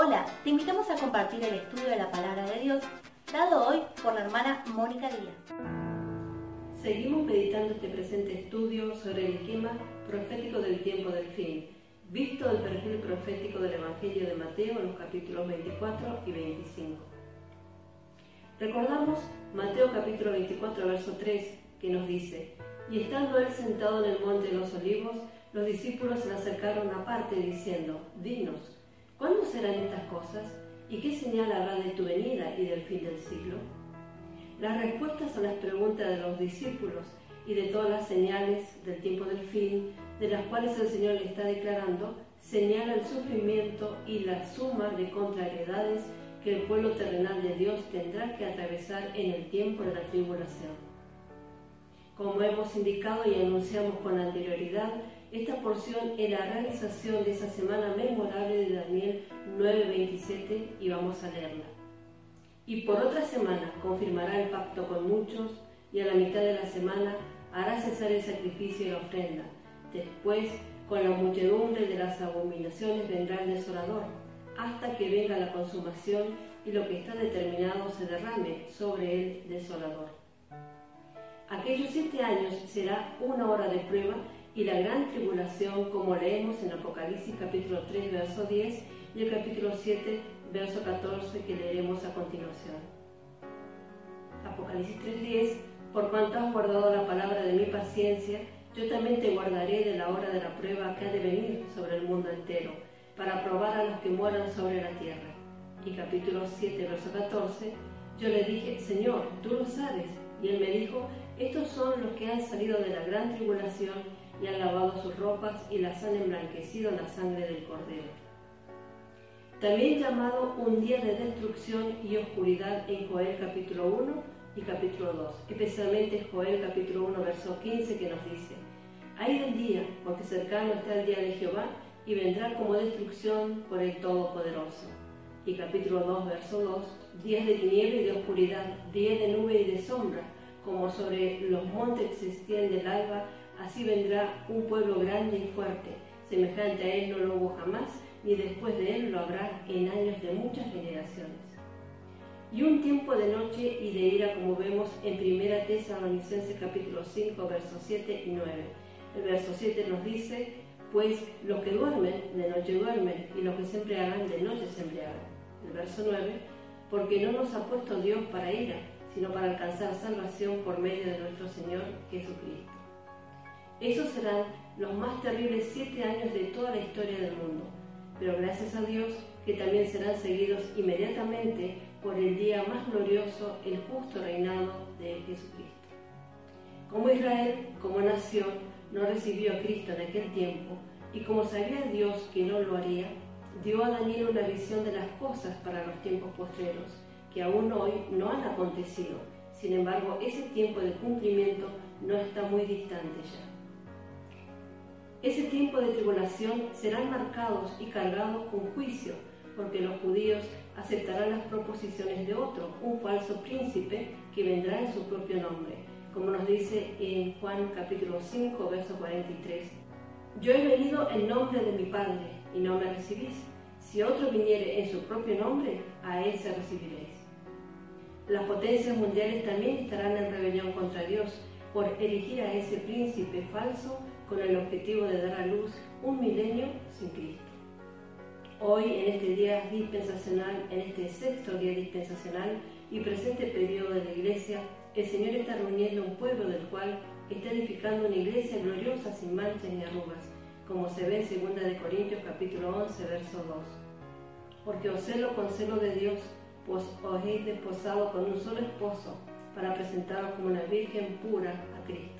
Hola, te invitamos a compartir el estudio de la palabra de Dios dado hoy por la hermana Mónica Díaz. Seguimos meditando este presente estudio sobre el esquema profético del tiempo del fin, visto el perfil profético del Evangelio de Mateo en los capítulos 24 y 25. Recordamos Mateo capítulo 24, verso 3, que nos dice, y estando él sentado en el monte de los olivos, los discípulos se acercaron aparte diciendo, dinos, ¿Cuándo serán estas cosas? ¿Y qué señal habrá de tu venida y del fin del siglo? Las respuestas a las preguntas de los discípulos y de todas las señales del tiempo del fin, de las cuales el Señor le está declarando, señala el sufrimiento y la suma de contrariedades que el pueblo terrenal de Dios tendrá que atravesar en el tiempo de la tribulación. Como hemos indicado y anunciamos con anterioridad, esta porción es la realización de esa semana memorable de Daniel 9:27 y vamos a leerla. Y por otra semana confirmará el pacto con muchos y a la mitad de la semana hará cesar el sacrificio y la ofrenda. Después, con la muchedumbre de las abominaciones vendrá el desolador, hasta que venga la consumación y lo que está determinado se derrame sobre el desolador. Aquellos siete años será una hora de prueba y la gran tribulación, como leemos en Apocalipsis capítulo 3, verso 10 y el capítulo 7, verso 14 que leeremos a continuación. Apocalipsis 3:10, por cuanto has guardado la palabra de mi paciencia, yo también te guardaré de la hora de la prueba que ha de venir sobre el mundo entero, para probar a los que moran sobre la tierra. Y capítulo 7, verso 14, yo le dije, Señor, tú lo sabes. Y él me dijo, estos son los que han salido de la gran tribulación y han lavado sus ropas y las han emblanquecido en la sangre del Cordero. También llamado un día de destrucción y oscuridad en Joel capítulo 1 y capítulo 2, especialmente Joel capítulo 1 verso 15 que nos dice, hay del día, porque cercano está el día de Jehová y vendrá como destrucción por el Todopoderoso. Y capítulo 2 verso 2, días de tiniebla y de oscuridad, días de nube y de sombra, como sobre los montes se extiende el alba Así vendrá un pueblo grande y fuerte, semejante a él no lo hubo jamás, ni después de él lo habrá en años de muchas generaciones. Y un tiempo de noche y de ira, como vemos en 1 Tesalonicenses capítulo 5, versos 7 y 9. El verso 7 nos dice, pues los que duermen, de noche duermen, y los que se embriagan, de noche se embriagan. El verso 9, porque no nos ha puesto Dios para ira, sino para alcanzar salvación por medio de nuestro Señor Jesucristo. Esos serán los más terribles siete años de toda la historia del mundo, pero gracias a Dios que también serán seguidos inmediatamente por el día más glorioso, el justo reinado de Jesucristo. Como Israel, como nación, no recibió a Cristo en aquel tiempo, y como sabía Dios que no lo haría, dio a Daniel una visión de las cosas para los tiempos postreros, que aún hoy no han acontecido. Sin embargo, ese tiempo de cumplimiento no está muy distante ya. Ese tiempo de tribulación serán marcados y cargados con juicio, porque los judíos aceptarán las proposiciones de otro, un falso príncipe que vendrá en su propio nombre, como nos dice en Juan capítulo 5, verso 43. Yo he venido en nombre de mi Padre y no me recibís. Si otro viniere en su propio nombre, a él se recibiréis. Las potencias mundiales también estarán en rebelión contra Dios por elegir a ese príncipe falso con el objetivo de dar a luz un milenio sin Cristo. Hoy, en este día dispensacional, en este sexto día dispensacional y presente periodo de la Iglesia, el Señor está reuniendo un pueblo del cual está edificando una iglesia gloriosa sin manchas ni arrugas, como se ve en 2 de Corintios capítulo 11, verso 2. Porque os celo con celo de Dios, pues os he desposado con un solo esposo, para presentaros como una virgen pura a Cristo.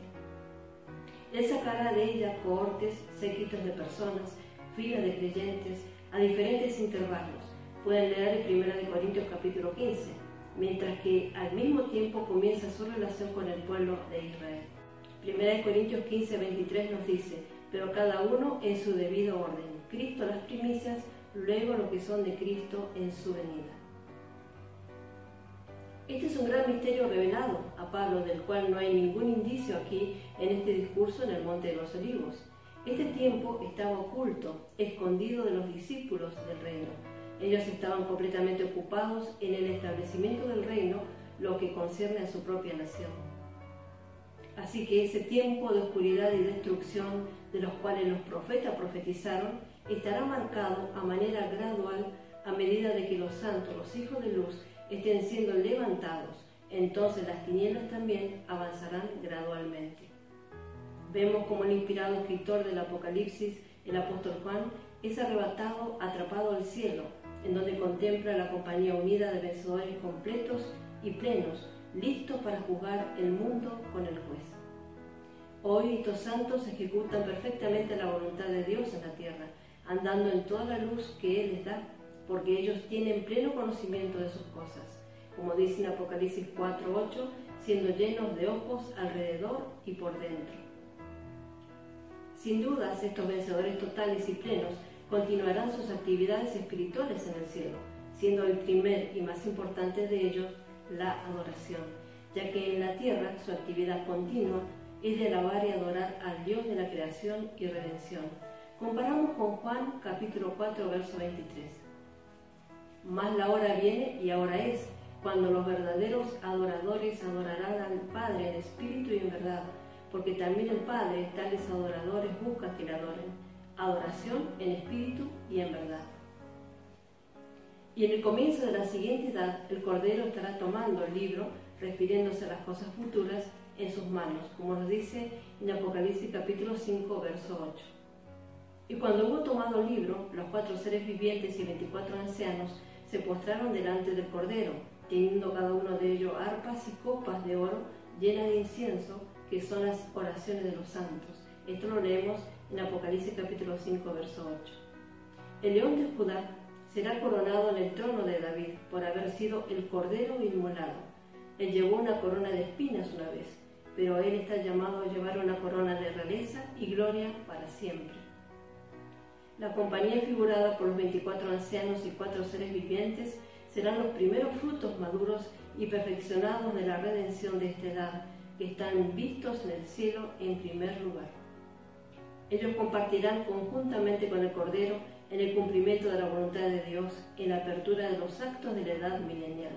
Él sacará de ella cohortes, séquitos de personas, filas de creyentes, a diferentes intervalos. Pueden leer en 1 Corintios capítulo 15, mientras que al mismo tiempo comienza su relación con el pueblo de Israel. 1 Corintios 15, 23 nos dice, pero cada uno en su debido orden. Cristo las primicias, luego lo que son de Cristo en su venida. Este es un gran misterio revelado a Pablo, del cual no hay ningún indicio aquí en este discurso en el Monte de los Olivos. Este tiempo estaba oculto, escondido de los discípulos del reino, Ellos estaban completamente ocupados en el establecimiento del reino, lo que concierne a su propia nación. Así que ese tiempo de oscuridad y destrucción de los cuales los profetas profetizaron estará marcado a manera gradual a medida de que los santos, los hijos de luz, estén siendo levantados. Entonces las tinieblas también avanzarán gradualmente. Vemos como el inspirado escritor del Apocalipsis, el apóstol Juan, es arrebatado, atrapado al cielo, en donde contempla la compañía unida de vencedores completos y plenos, listos para juzgar el mundo con el juez. Hoy estos santos ejecutan perfectamente la voluntad de Dios en la tierra, andando en toda la luz que Él les da, porque ellos tienen pleno conocimiento de sus cosas, como dice en Apocalipsis 4.8, siendo llenos de ojos alrededor y por dentro. Sin dudas, estos vencedores totales y plenos continuarán sus actividades espirituales en el cielo, siendo el primer y más importante de ellos la adoración, ya que en la tierra su actividad continua es de alabar y adorar al Dios de la creación y redención. Comparamos con Juan capítulo 4, verso 23. Más la hora viene y ahora es, cuando los verdaderos adoradores adorarán al Padre en espíritu y en verdad, porque también el Padre, tales adoradores, busca que le adoren. Adoración en espíritu y en verdad. Y en el comienzo de la siguiente edad, el Cordero estará tomando el libro, refiriéndose a las cosas futuras, en sus manos, como nos dice en Apocalipsis capítulo 5, verso 8. Y cuando hubo tomado el libro, los cuatro seres vivientes y veinticuatro ancianos se postraron delante del Cordero, teniendo cada uno de ellos arpas y copas de oro llenas de incienso, que son las oraciones de los santos. Esto lo leemos en Apocalipsis capítulo 5, verso 8. El león de Judá será coronado en el trono de David por haber sido el cordero inmolado. Él llevó una corona de espinas una vez, pero él está llamado a llevar una corona de realeza y gloria para siempre. La compañía figurada por los 24 ancianos y cuatro seres vivientes serán los primeros frutos maduros y perfeccionados de la redención de esta edad, que están vistos en el cielo en primer lugar. Ellos compartirán conjuntamente con el Cordero en el cumplimiento de la voluntad de Dios en la apertura de los actos de la edad milenial.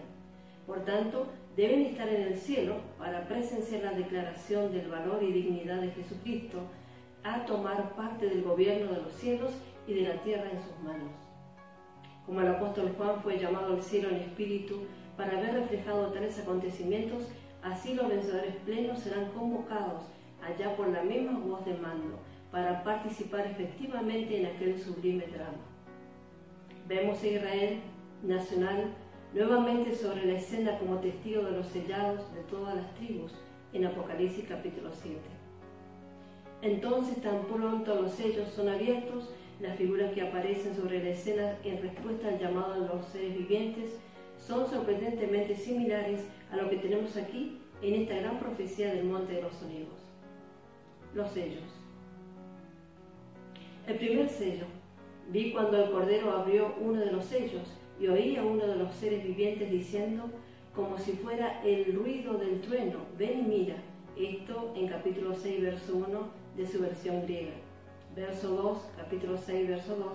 Por tanto, deben estar en el cielo para presenciar la declaración del valor y dignidad de Jesucristo, a tomar parte del gobierno de los cielos y de la tierra en sus manos. Como el apóstol Juan fue llamado al cielo en espíritu para haber reflejado tales acontecimientos, así los vencedores plenos serán convocados allá por la misma voz de mando para participar efectivamente en aquel sublime drama. Vemos a Israel nacional nuevamente sobre la escena como testigo de los sellados de todas las tribus en Apocalipsis capítulo 7. Entonces tan pronto los sellos son abiertos, las figuras que aparecen sobre la escena en respuesta al llamado de los seres vivientes son sorprendentemente similares a lo que tenemos aquí en esta gran profecía del Monte de los Olivos. Los sellos. El primer sello. Vi cuando el Cordero abrió uno de los sellos y oí a uno de los seres vivientes diciendo, como si fuera el ruido del trueno, ven y mira. Esto en capítulo 6, verso 1 de su versión griega. Verso 2, capítulo 6, verso 2.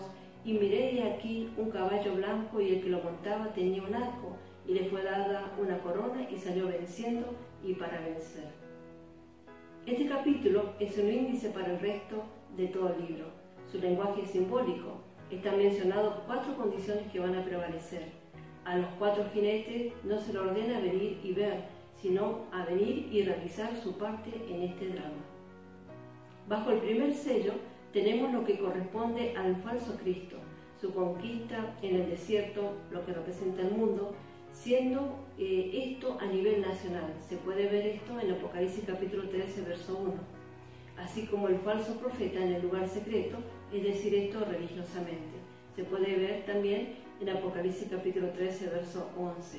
Y miré de aquí un caballo blanco y el que lo montaba tenía un arco y le fue dada una corona y salió venciendo y para vencer. Este capítulo es un índice para el resto de todo el libro su lenguaje es simbólico. Están mencionados cuatro condiciones que van a prevalecer. A los cuatro jinetes no se le ordena venir y ver, sino a venir y realizar su parte en este drama. Bajo el primer sello tenemos lo que corresponde al falso Cristo, su conquista en el desierto, lo que representa el mundo, siendo eh, esto a nivel nacional. Se puede ver esto en Apocalipsis capítulo 13, verso 1. Así como el falso profeta en el lugar secreto, es decir, esto religiosamente. Se puede ver también en Apocalipsis capítulo 13, verso 11.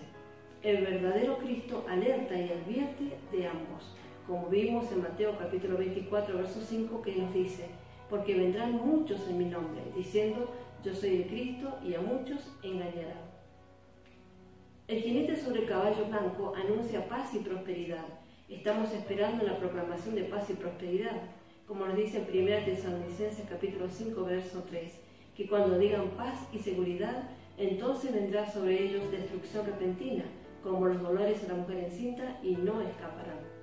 El verdadero Cristo alerta y advierte de ambos, como vimos en Mateo capítulo 24, verso 5, que nos dice, porque vendrán muchos en mi nombre, diciendo, yo soy el Cristo, y a muchos engañarán. El jinete sobre el caballo blanco anuncia paz y prosperidad. Estamos esperando la proclamación de paz y prosperidad como nos dice en 1 Tesalonicenses capítulo 5, verso 3, que cuando digan paz y seguridad, Entonces vendrá sobre ellos destrucción repentina, como los dolores a la mujer encinta, y no escaparán.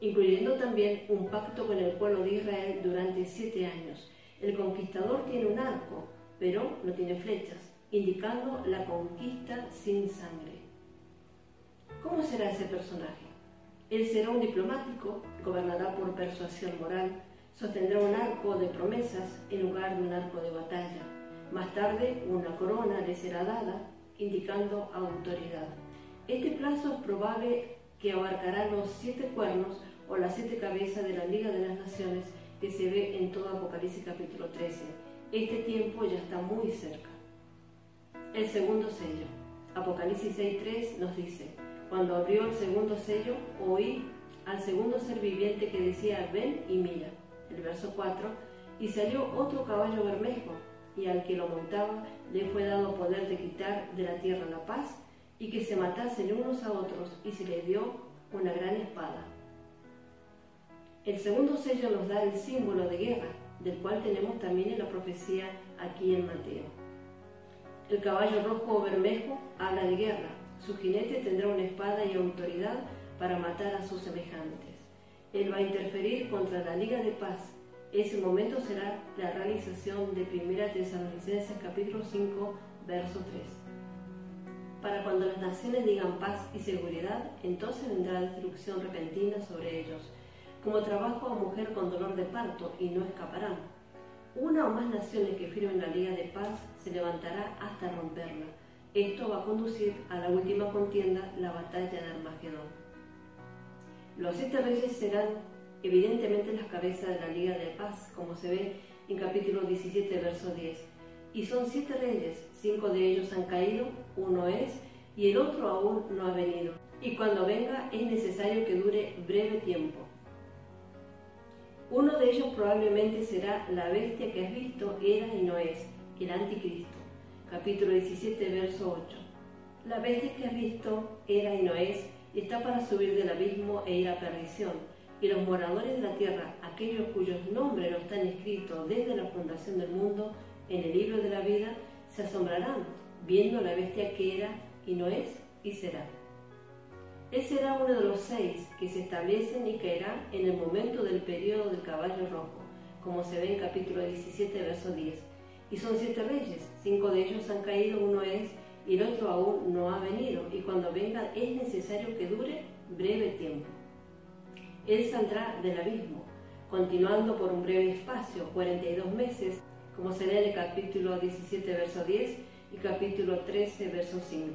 Incluyendo también un pacto con el pueblo de Israel durante siete años. El conquistador tiene un arco, pero no tiene flechas, indicando la conquista sin sangre. ¿Cómo será ese personaje? Él será un diplomático, gobernará por persuasión moral, sostendrá un arco de promesas en lugar de un arco de batalla. Más tarde, una corona le será dada, indicando autoridad. Este plazo es probable que abarcará los siete cuernos o las siete cabezas de la Liga de las Naciones que se ve en todo Apocalipsis capítulo 13. Este tiempo ya está muy cerca. El segundo sello. Apocalipsis 6.3 nos dice, cuando abrió el segundo sello, oí al segundo ser viviente que decía, ven y mira. El verso 4, y salió otro caballo bermejo, y al que lo montaba le fue dado poder de quitar de la tierra la paz, y que se matasen unos a otros, y se les dio una gran espada. El segundo sello nos da el símbolo de guerra, del cual tenemos también en la profecía aquí en Mateo. El caballo rojo o bermejo habla de guerra, su jinete tendrá una espada y autoridad para matar a sus semejantes. Él va a interferir contra la Liga de Paz. Ese momento será la realización de 1 Tesalonicenses capítulo 5, verso 3. Para cuando las naciones digan paz y seguridad, entonces vendrá destrucción repentina sobre ellos, como trabajo a mujer con dolor de parto, y no escaparán. Una o más naciones que firmen la Liga de Paz se levantará hasta romperla esto va a conducir a la última contienda, la batalla de Armagedón. Los siete reyes serán evidentemente las cabezas de la Liga de Paz, como se ve en capítulo 17, verso 10. Y son siete reyes, cinco de ellos han caído, uno es, y el otro aún no ha venido. Y cuando venga es necesario que dure breve tiempo. Uno de ellos probablemente será la bestia que has visto, era y no es, el anticristo capítulo 17, verso 8. La bestia que has visto era y no es, está para subir del abismo e ir a perdición. Y los moradores de la tierra, aquellos cuyos nombres no están escritos desde la fundación del mundo en el libro de la vida, se asombrarán viendo la bestia que era y no es y será. Él será uno de los seis que se establecen y caerá en el momento del periodo del caballo rojo, como se ve en capítulo 17, verso 10 y son siete reyes, cinco de ellos han caído, uno es, y el otro aún no ha venido, y cuando venga es necesario que dure breve tiempo. Él saldrá del abismo, continuando por un breve espacio, 42 meses, como se lee en el capítulo 17, verso 10 y capítulo 13, verso 5.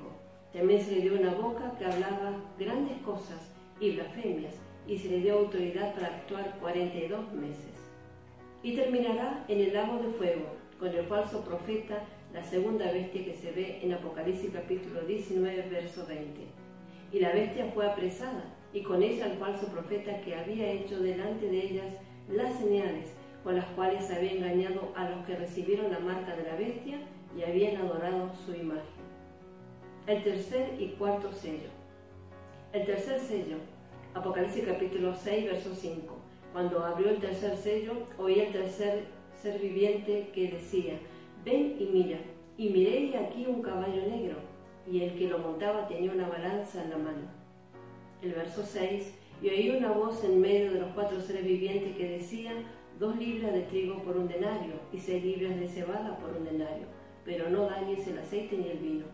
También se le dio una boca que hablaba grandes cosas y blasfemias, y se le dio autoridad para actuar 42 meses. Y terminará en el lago de fuego, con el falso profeta, la segunda bestia que se ve en Apocalipsis capítulo 19, verso 20. Y la bestia fue apresada, y con ella el falso profeta que había hecho delante de ellas las señales con las cuales había engañado a los que recibieron la marca de la bestia y habían adorado su imagen. El tercer y cuarto sello. El tercer sello, Apocalipsis capítulo 6, verso 5. Cuando abrió el tercer sello, oí el tercer ser viviente que decía, ven y mira, y miré aquí un caballo negro, y el que lo montaba tenía una balanza en la mano. El verso 6, y oí una voz en medio de los cuatro seres vivientes que decía, dos libras de trigo por un denario, y seis libras de cebada por un denario, pero no dañes el aceite ni el vino.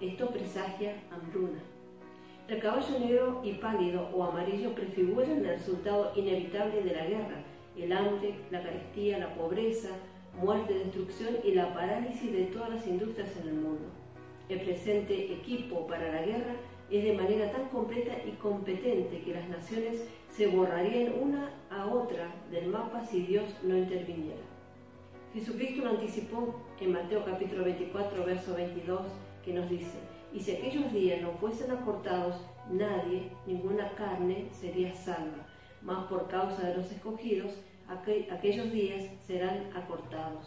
Esto presagia hambruna. El caballo negro y pálido o amarillo prefiguran el resultado inevitable de la guerra, el hambre, la carestía, la pobreza, muerte, destrucción y la parálisis de todas las industrias en el mundo. El presente equipo para la guerra es de manera tan completa y competente que las naciones se borrarían una a otra del mapa si Dios no interviniera. Jesucristo lo anticipó en Mateo capítulo 24, verso 22, que nos dice, y si aquellos días no fuesen acortados, nadie, ninguna carne sería salva, mas por causa de los escogidos, aquellos días serán acortados.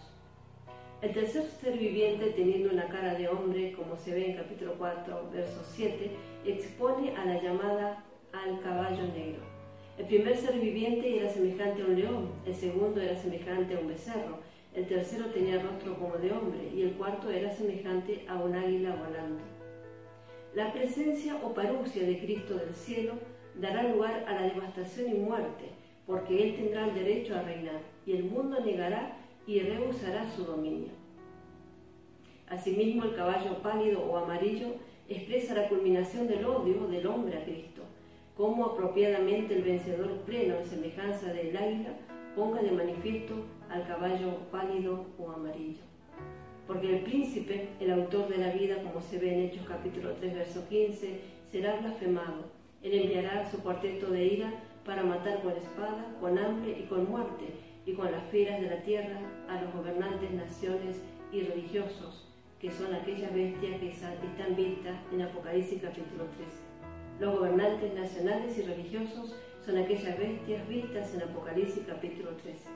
El tercer ser viviente, teniendo una cara de hombre, como se ve en capítulo 4, verso 7, expone a la llamada al caballo negro. El primer ser viviente era semejante a un león, el segundo era semejante a un becerro, el tercero tenía rostro como de hombre y el cuarto era semejante a un águila volando. La presencia o parucia de Cristo del cielo dará lugar a la devastación y muerte, porque Él tendrá el derecho a reinar, y el mundo negará y rehusará su dominio. Asimismo, el caballo pálido o amarillo expresa la culminación del odio del hombre a Cristo, como apropiadamente el vencedor pleno en semejanza del águila ponga de manifiesto al caballo pálido o amarillo. Porque el príncipe, el autor de la vida, como se ve en Hechos capítulo 3, verso 15, será blasfemado. Él enviará su cuarteto de ira para matar con espada, con hambre y con muerte, y con las fieras de la tierra a los gobernantes, naciones y religiosos, que son aquellas bestias que están vistas en Apocalipsis capítulo 13. Los gobernantes nacionales y religiosos son aquellas bestias vistas en Apocalipsis capítulo 13.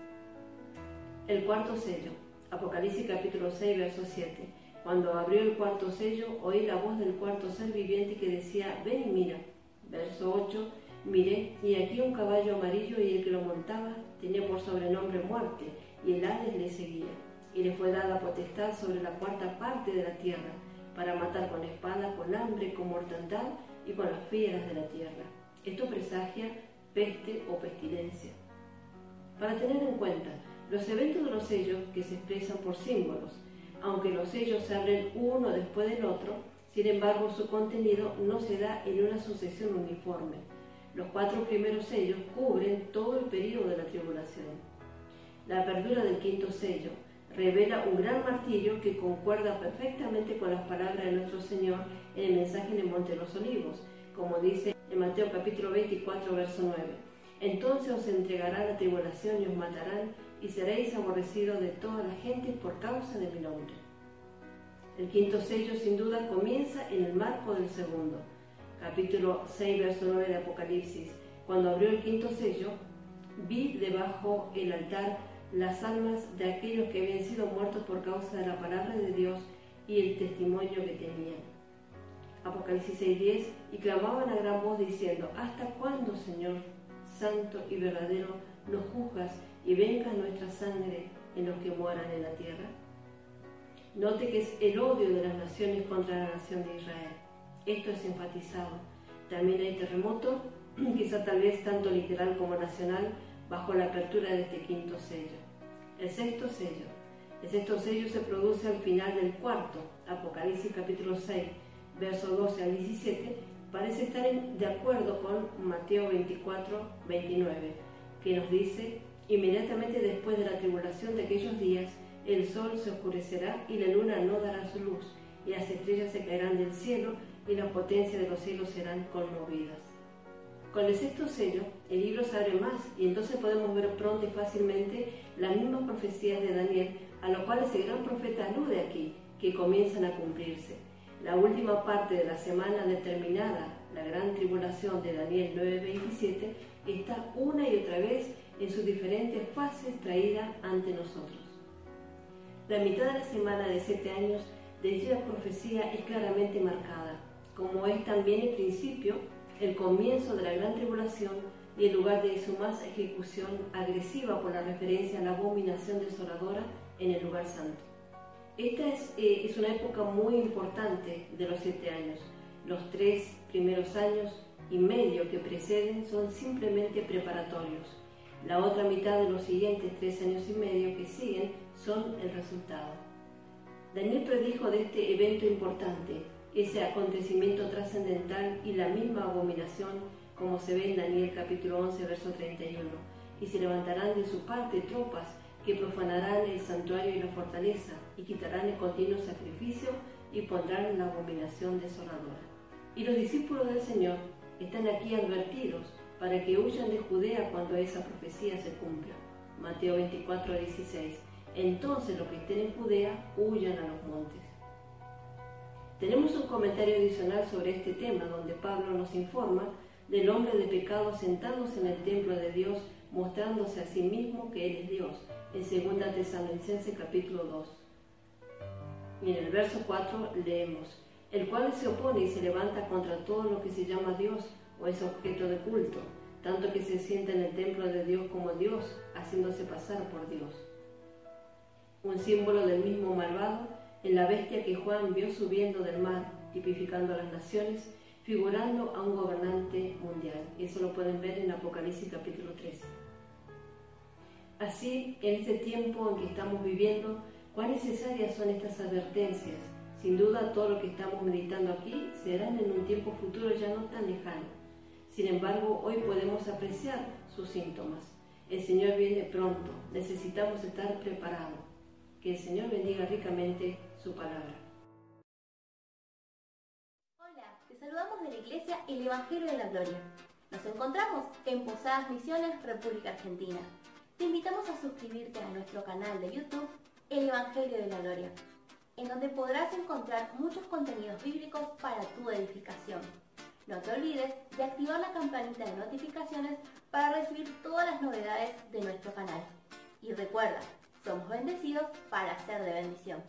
El cuarto sello, Apocalipsis capítulo 6, verso 7. Cuando abrió el cuarto sello, oí la voz del cuarto ser viviente que decía, ven y mira. Verso 8, miré, y aquí un caballo amarillo y el que lo montaba tenía por sobrenombre muerte, y el Hades le seguía. Y le fue dada potestad sobre la cuarta parte de la tierra, para matar con espada, con hambre, con mortandad y con las fieras de la tierra. Esto presagia peste o pestilencia. Para tener en cuenta, los eventos de los sellos que se expresan por símbolos, aunque los sellos se abren uno después del otro, sin embargo su contenido no se da en una sucesión uniforme. Los cuatro primeros sellos cubren todo el periodo de la tribulación. La apertura del quinto sello revela un gran martillo que concuerda perfectamente con las palabras de nuestro Señor en el mensaje en Monte de los Olivos, como dice en Mateo capítulo 24, verso 9. Entonces os entregará la tribulación y os matarán, y seréis aborrecidos de toda la gente por causa de mi nombre. El quinto sello sin duda comienza en el marco del segundo. Capítulo 6, verso 9 de Apocalipsis. Cuando abrió el quinto sello, vi debajo el altar las almas de aquellos que habían sido muertos por causa de la palabra de Dios y el testimonio que tenían. Apocalipsis 6:10, y clamaban a gran voz diciendo, ¿hasta cuándo, Señor, santo y verdadero, nos juzgas y venga nuestra sangre en los que moran en la tierra? Note que es el odio de las naciones contra la nación de Israel. Esto es enfatizado. También hay terremoto, quizá tal vez tanto literal como nacional, bajo la apertura de este quinto sello. El sexto sello. El sexto sello se produce al final del cuarto, Apocalipsis capítulo 6, verso 12 al 17, parece estar de acuerdo con Mateo 24, 29, que nos dice, inmediatamente después de la tribulación de aquellos días, el sol se oscurecerá y la luna no dará su luz, y las estrellas se caerán del cielo y la potencia de los cielos serán conmovidas. Con el sexto sello, el libro se abre más y entonces podemos ver pronto y fácilmente las mismas profecías de Daniel, a las cuales el gran profeta alude aquí, que comienzan a cumplirse la última parte de la semana determinada, la gran tribulación de Daniel 9:27, está una y otra vez en sus diferentes fases traída ante nosotros. La mitad de la semana de siete años de dicha profecía es claramente marcada, como es también el principio, el comienzo de la gran tribulación y el lugar de su más ejecución agresiva por la referencia a la abominación desoladora en el lugar santo. Esta eh, es, una época muy importante de los siete años. Los tres primeros años y medio que preceden son simplemente preparatorios. La otra mitad de los siguientes tres años y medio que siguen son el resultado. Daniel predijo de este evento importante, ese acontecimiento trascendental y la misma abominación como se ve en Daniel capítulo 11, verso 31. Y se levantarán de su parte tropas que profanarán el santuario y la fortaleza, y quitarán el continuo sacrificio y pondrán la abominación desoladora. Y los discípulos del Señor están aquí advertidos para que huyan de Judea cuando esa profecía se cumpla. Mateo 24, 16. Entonces los que estén en Judea huyan a los montes. Tenemos un comentario adicional sobre este tema donde Pablo nos informa del hombre de pecado sentados en el templo de Dios mostrándose a sí mismo que Él es Dios, en 2 Tesalonicenses capítulo 2. Y en el verso 4 leemos, el cual se opone y se levanta contra todo lo que se llama Dios o es objeto de culto, tanto que se sienta en el templo de Dios como Dios, haciéndose pasar por Dios. un símbolo del mismo malvado en la bestia que Juan vio subiendo del mar, tipificando a las naciones, figurando a un gobernante mundial. Eso lo pueden ver en Apocalipsis capítulo 13. Así, en este tiempo en que estamos viviendo, cuán necesarias son estas advertencias. Sin duda, todo lo que estamos meditando aquí serán en un tiempo futuro ya no tan lejano. Sin embargo, hoy podemos apreciar sus síntomas. El Señor viene pronto, necesitamos estar preparados. Que el Señor bendiga ricamente su palabra. Hola, te saludamos de la Iglesia El Evangelio de la Gloria. Nos encontramos en Posadas Misiones, República Argentina. Te invitamos a suscribirte a nuestro canal de YouTube El Evangelio de la Gloria, en donde podrás encontrar muchos contenidos bíblicos para tu edificación. No te olvides de activar la campanita de notificaciones para recibir todas las novedades de nuestro canal. Y recuerda, somos bendecidos para ser de bendición.